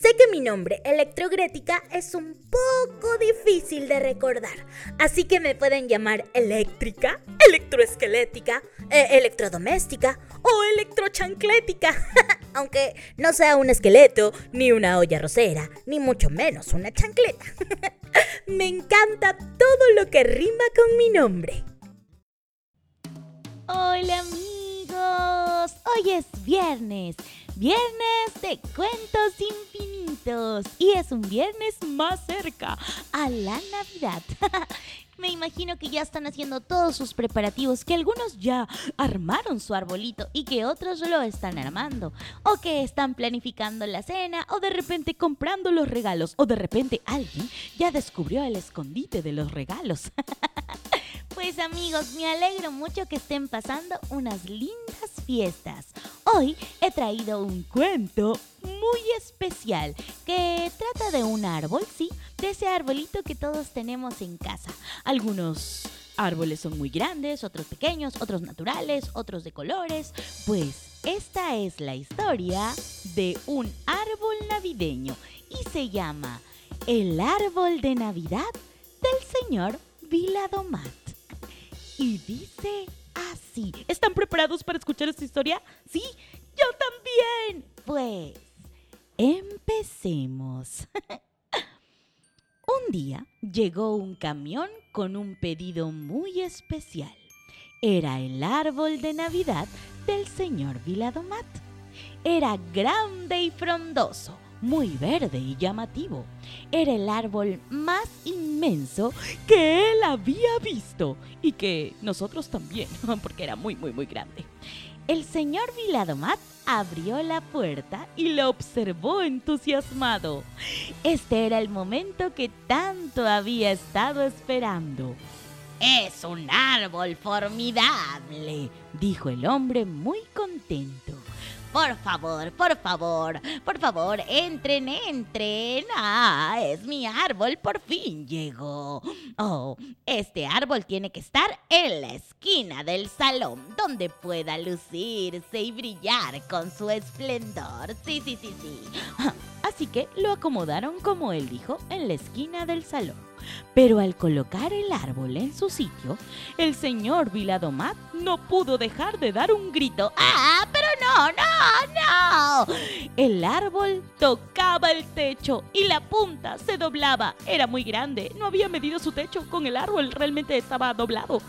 sé que mi nombre Electrogrética es un poco difícil de recordar, así que me pueden llamar eléctrica, electroesquelética, eh, electrodoméstica o electrochanclética, aunque no sea un esqueleto, ni una olla rosera, ni mucho menos una chancleta. me encanta todo lo que rima con mi nombre. Hola amigos, hoy es viernes, viernes de cuentos y es un viernes más cerca a la Navidad. Me imagino que ya están haciendo todos sus preparativos, que algunos ya armaron su arbolito y que otros lo están armando, o que están planificando la cena, o de repente comprando los regalos, o de repente alguien ya descubrió el escondite de los regalos. Pues amigos, me alegro mucho que estén pasando unas lindas fiestas. Hoy he traído un cuento muy especial que trata de un árbol, sí, de ese arbolito que todos tenemos en casa. Algunos árboles son muy grandes, otros pequeños, otros naturales, otros de colores. Pues esta es la historia de un árbol navideño y se llama El árbol de Navidad del señor Viladomat. Y dice así. ¿Están preparados para escuchar esta historia? Sí, yo también. Pues, empecemos. un día llegó un camión con un pedido muy especial. Era el árbol de Navidad del señor Viladomat. Era grande y frondoso muy verde y llamativo. Era el árbol más inmenso que él había visto y que nosotros también, porque era muy, muy, muy grande. El señor Viladomat abrió la puerta y lo observó entusiasmado. Este era el momento que tanto había estado esperando. Es un árbol formidable, dijo el hombre muy contento. Por favor, por favor, por favor, entren, entren. Ah, es mi árbol, por fin llegó. Oh, este árbol tiene que estar en la esquina del salón, donde pueda lucirse y brillar con su esplendor. Sí, sí, sí, sí. Así que lo acomodaron como él dijo, en la esquina del salón. Pero al colocar el árbol en su sitio, el señor Viladomat no pudo dejar de dar un grito. ¡Ah, no, no, no! El árbol tocaba el techo y la punta se doblaba. Era muy grande, no había medido su techo con el árbol, realmente estaba doblado.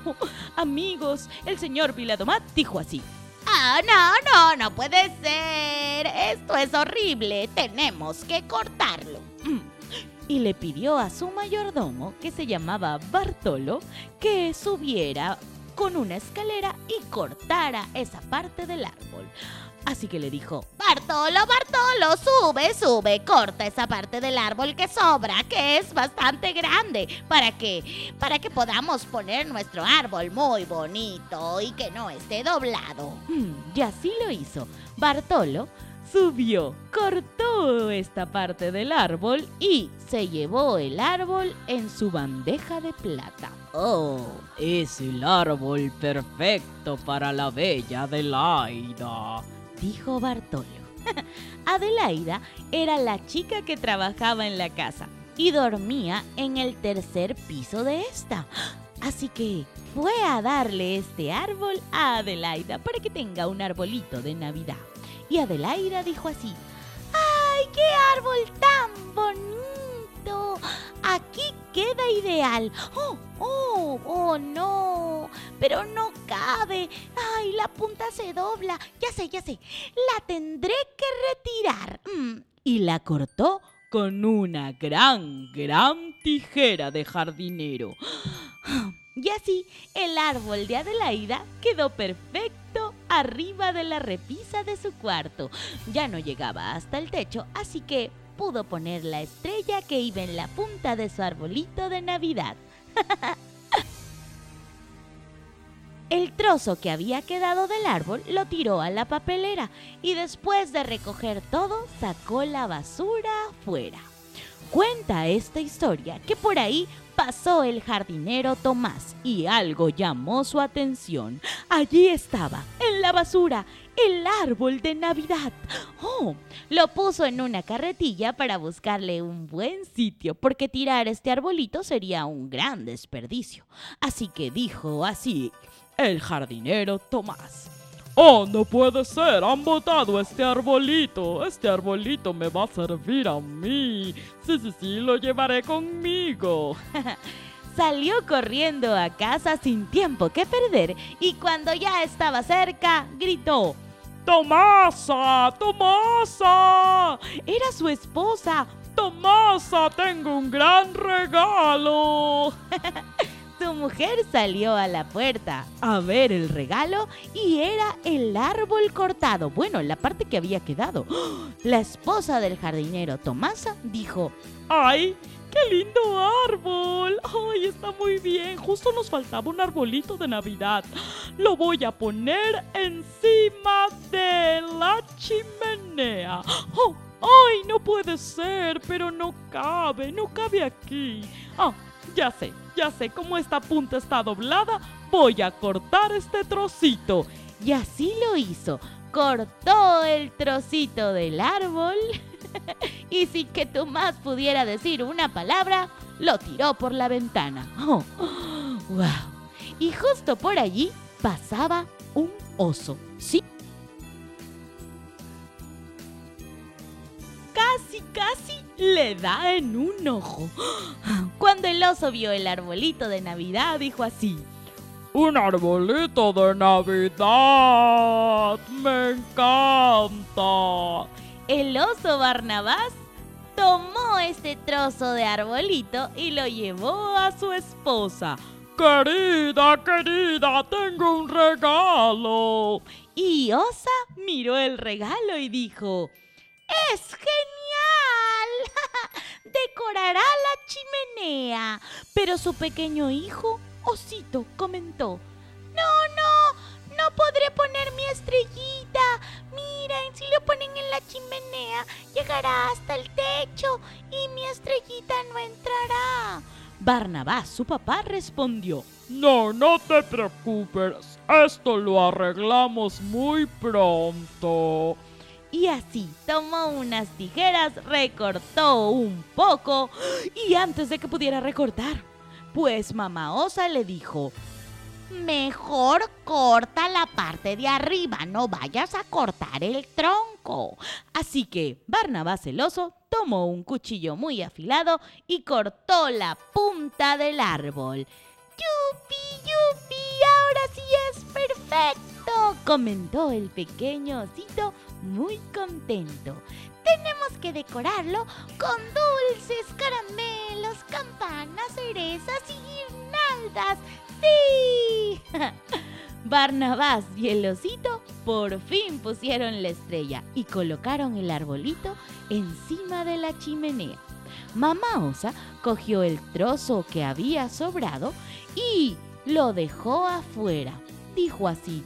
amigos, el señor Viladomat dijo así. Ah, no, no, no puede ser. Esto es horrible. Tenemos que cortarlo y le pidió a su mayordomo, que se llamaba Bartolo, que subiera con una escalera y cortara esa parte del árbol. Así que le dijo, Bartolo, Bartolo, sube, sube, corta esa parte del árbol que sobra, que es bastante grande, para que, para que podamos poner nuestro árbol muy bonito y que no esté doblado. Mm, y así lo hizo. Bartolo subió, cortó esta parte del árbol y se llevó el árbol en su bandeja de plata. Oh, es el árbol perfecto para la bella Adelaida, dijo Bartolo. Adelaida era la chica que trabajaba en la casa y dormía en el tercer piso de esta. Así que fue a darle este árbol a Adelaida para que tenga un arbolito de Navidad. Y Adelaida dijo así, ¡ay, qué árbol tan bonito! Aquí queda ideal. ¡Oh, oh, oh, no! Pero no cabe. ¡Ay, la punta se dobla! Ya sé, ya sé. La tendré que retirar. Mm. Y la cortó con una gran, gran tijera de jardinero. Y así el árbol de Adelaida quedó perfecto arriba de la repisa de su cuarto. Ya no llegaba hasta el techo, así que pudo poner la estrella que iba en la punta de su arbolito de Navidad. El trozo que había quedado del árbol lo tiró a la papelera y después de recoger todo sacó la basura afuera. Cuenta esta historia que por ahí pasó el jardinero Tomás y algo llamó su atención. Allí estaba, en la basura, el árbol de Navidad. Oh, lo puso en una carretilla para buscarle un buen sitio, porque tirar este arbolito sería un gran desperdicio. Así que dijo así, el jardinero Tomás. Oh, no puede ser, han botado este arbolito. Este arbolito me va a servir a mí. Sí, sí, sí, lo llevaré conmigo. Salió corriendo a casa sin tiempo que perder y cuando ya estaba cerca, gritó. ¡Tomasa! ¡Tomasa! Era su esposa. ¡Tomasa! Tengo un gran regalo. Su mujer salió a la puerta a ver el regalo y era el árbol cortado. Bueno, la parte que había quedado. La esposa del jardinero Tomasa dijo, ¡Ay! ¡Qué lindo árbol! ¡Ay, está muy bien! Justo nos faltaba un arbolito de Navidad. Lo voy a poner encima de la chimenea. ¡Oh! ¡Ay, no puede ser! Pero no cabe, no cabe aquí. Ah, ya sé, ya sé cómo esta punta está doblada. Voy a cortar este trocito. Y así lo hizo. Cortó el trocito del árbol y sin que Tomás pudiera decir una palabra, lo tiró por la ventana. ¡Oh! ¡Wow! Y justo por allí pasaba un oso. Sí. Casi, casi le da en un ojo. Oso vio el arbolito de Navidad, dijo así. Un arbolito de Navidad. Me encanta. El oso Barnabás tomó este trozo de arbolito y lo llevó a su esposa. Querida, querida, tengo un regalo. Y Osa miró el regalo y dijo, ¡Es genial! Decorará Pero su pequeño hijo, Osito, comentó, No, no, no podré poner mi estrellita. Miren, si lo ponen en la chimenea, llegará hasta el techo y mi estrellita no entrará. Barnabás, su papá, respondió, No, no te preocupes, esto lo arreglamos muy pronto. Y así tomó unas tijeras, recortó un poco y antes de que pudiera recortar, pues mamá osa le dijo, Mejor corta la parte de arriba, no vayas a cortar el tronco. Así que Barnabás el oso tomó un cuchillo muy afilado y cortó la punta del árbol. ¡Yupi, yupi! ¡Ahora sí es perfecto! comentó el pequeño osito muy contento. Tenemos que decorarlo con dulces, caramelos, campanas, cerezas y guirnaldas. ¡Sí! Barnabás y el osito por fin pusieron la estrella y colocaron el arbolito encima de la chimenea. Mamá Osa cogió el trozo que había sobrado y lo dejó afuera. Dijo así,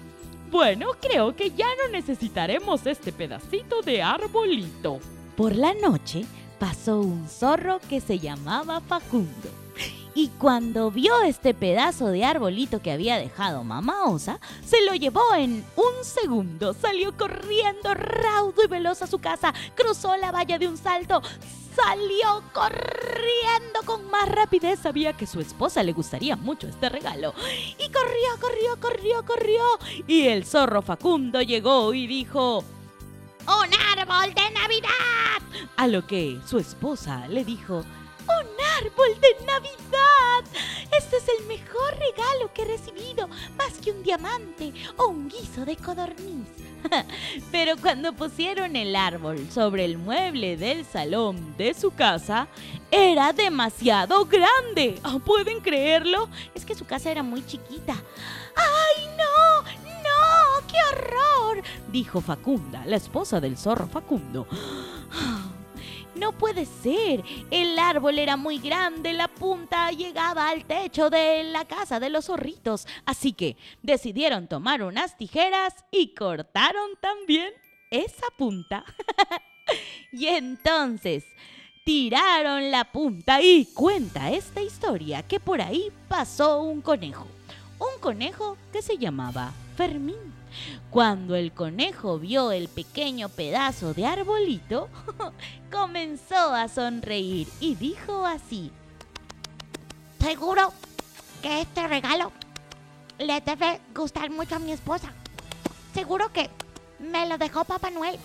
bueno, creo que ya no necesitaremos este pedacito de arbolito. Por la noche pasó un zorro que se llamaba Facundo. Y cuando vio este pedazo de arbolito que había dejado mamá Osa, se lo llevó en un segundo. Salió corriendo raudo y veloz a su casa, cruzó la valla de un salto, salió corriendo con más rapidez. Sabía que su esposa le gustaría mucho este regalo. Y corrió, corrió, corrió, corrió. Y el zorro Facundo llegó y dijo... ¡Un árbol de Navidad! A lo que su esposa le dijo... ¡Un árbol de Navidad! Este es el mejor regalo que he recibido, más que un diamante o un guiso de codorniz. Pero cuando pusieron el árbol sobre el mueble del salón de su casa, era demasiado grande. Ah, ¿Pueden creerlo? Es que su casa era muy chiquita. ¡Ay, no! ¡No! ¡Qué horror! dijo Facunda, la esposa del zorro Facundo. No puede ser. El árbol era muy grande, la punta llegaba al techo de la casa de los zorritos. Así que decidieron tomar unas tijeras y cortaron también esa punta. y entonces tiraron la punta y cuenta esta historia que por ahí pasó un conejo. Un conejo que se llamaba Fermín. Cuando el conejo vio el pequeño pedazo de arbolito, comenzó a sonreír y dijo así. Seguro que este regalo le debe gustar mucho a mi esposa. Seguro que me lo dejó Papá Noel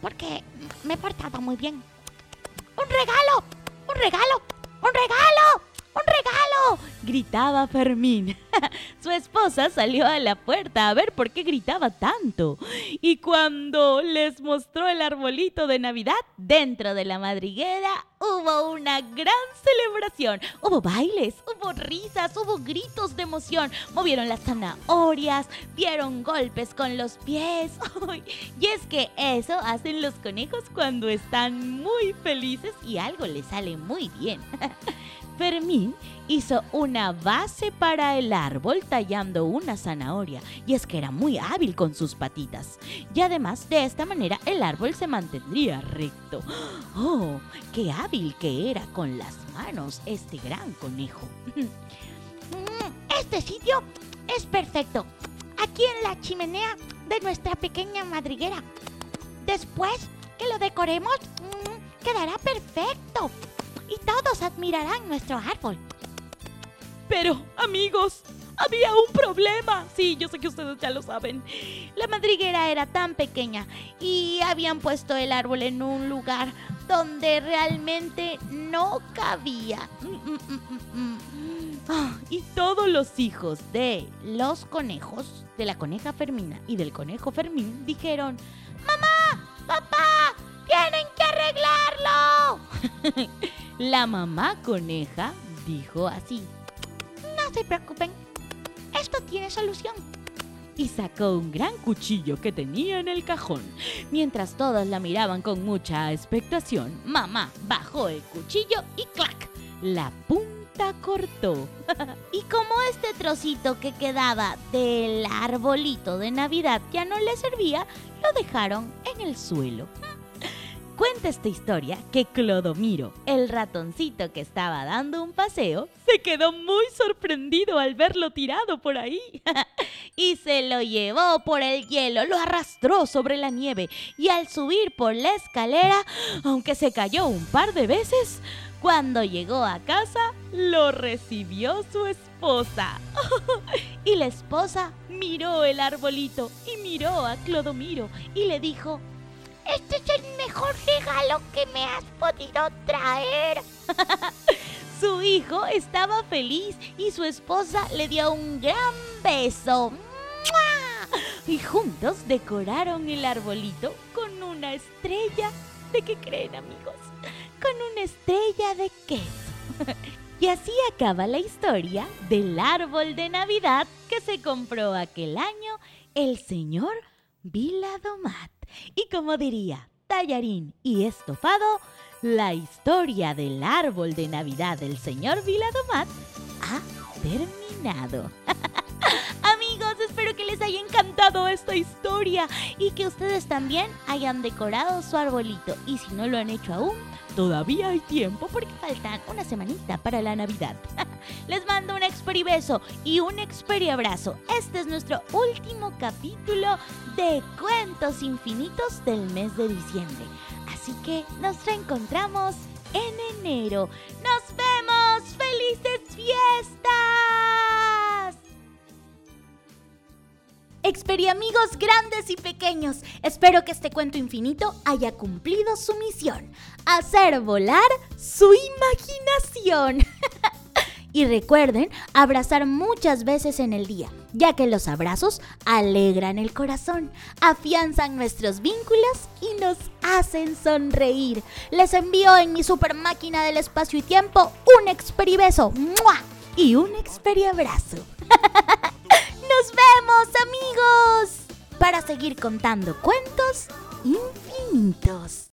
porque me he portado muy bien. ¡Un regalo! ¡Un regalo! ¡Un regalo! ¡Un regalo! gritaba Fermín. Su esposa salió a la puerta a ver por qué gritaba tanto. Y cuando les mostró el arbolito de Navidad, dentro de la madriguera hubo una gran celebración. Hubo bailes, hubo risas, hubo gritos de emoción. Movieron las zanahorias, dieron golpes con los pies. y es que eso hacen los conejos cuando están muy felices y algo les sale muy bien. Fermín hizo una base para el árbol tallando una zanahoria, y es que era muy hábil con sus patitas. Y además, de esta manera, el árbol se mantendría recto. ¡Oh! ¡Qué hábil que era con las manos este gran conejo! Este sitio es perfecto. Aquí en la chimenea de nuestra pequeña madriguera. Después que lo decoremos, mm, quedará perfecto y todos admirarán nuestro árbol. Pero, amigos, había un problema. Sí, yo sé que ustedes ya lo saben. La madriguera era tan pequeña y habían puesto el árbol en un lugar donde realmente no cabía. Ah, y todos los hijos de los conejos, de la coneja Fermina y del conejo Fermín, dijeron, ¡Mamá! ¡Papá! ¡Tienen que arreglarlo! La mamá coneja dijo así. No se preocupen, esto tiene solución. Y sacó un gran cuchillo que tenía en el cajón. Mientras todos la miraban con mucha expectación, mamá bajó el cuchillo y ¡clac! La punta cortó. y como este trocito que quedaba del arbolito de Navidad ya no le servía, lo dejaron en el suelo. Cuenta esta historia que Clodomiro, el ratoncito que estaba dando un paseo, se quedó muy sorprendido al verlo tirado por ahí. y se lo llevó por el hielo, lo arrastró sobre la nieve y al subir por la escalera, aunque se cayó un par de veces, cuando llegó a casa, lo recibió su esposa. y la esposa miró el arbolito y miró a Clodomiro y le dijo, este es el mejor regalo que me has podido traer. su hijo estaba feliz y su esposa le dio un gran beso. Y juntos decoraron el arbolito con una estrella. ¿De qué creen amigos? Con una estrella de queso. Y así acaba la historia del árbol de Navidad que se compró aquel año el señor Viladomat. Y como diría Tallarín y Estofado, la historia del árbol de Navidad del señor Viladomat ha terminado. Amigos, espero que les haya encantado esta historia y que ustedes también hayan decorado su arbolito. Y si no lo han hecho aún, todavía hay tiempo porque faltan una semanita para la Navidad. Les mando un beso y un abrazo. Este es nuestro último capítulo de Cuentos Infinitos del mes de diciembre. Así que nos reencontramos en enero. ¡Nos vemos! ¡Felices fiestas! amigos grandes y pequeños, espero que este cuento infinito haya cumplido su misión, hacer volar su imaginación. Y recuerden abrazar muchas veces en el día, ya que los abrazos alegran el corazón, afianzan nuestros vínculos y nos hacen sonreír. Les envío en mi super máquina del espacio y tiempo un experibeso y un experiabrazo. ¡Nos vemos amigos! Para seguir contando cuentos infinitos.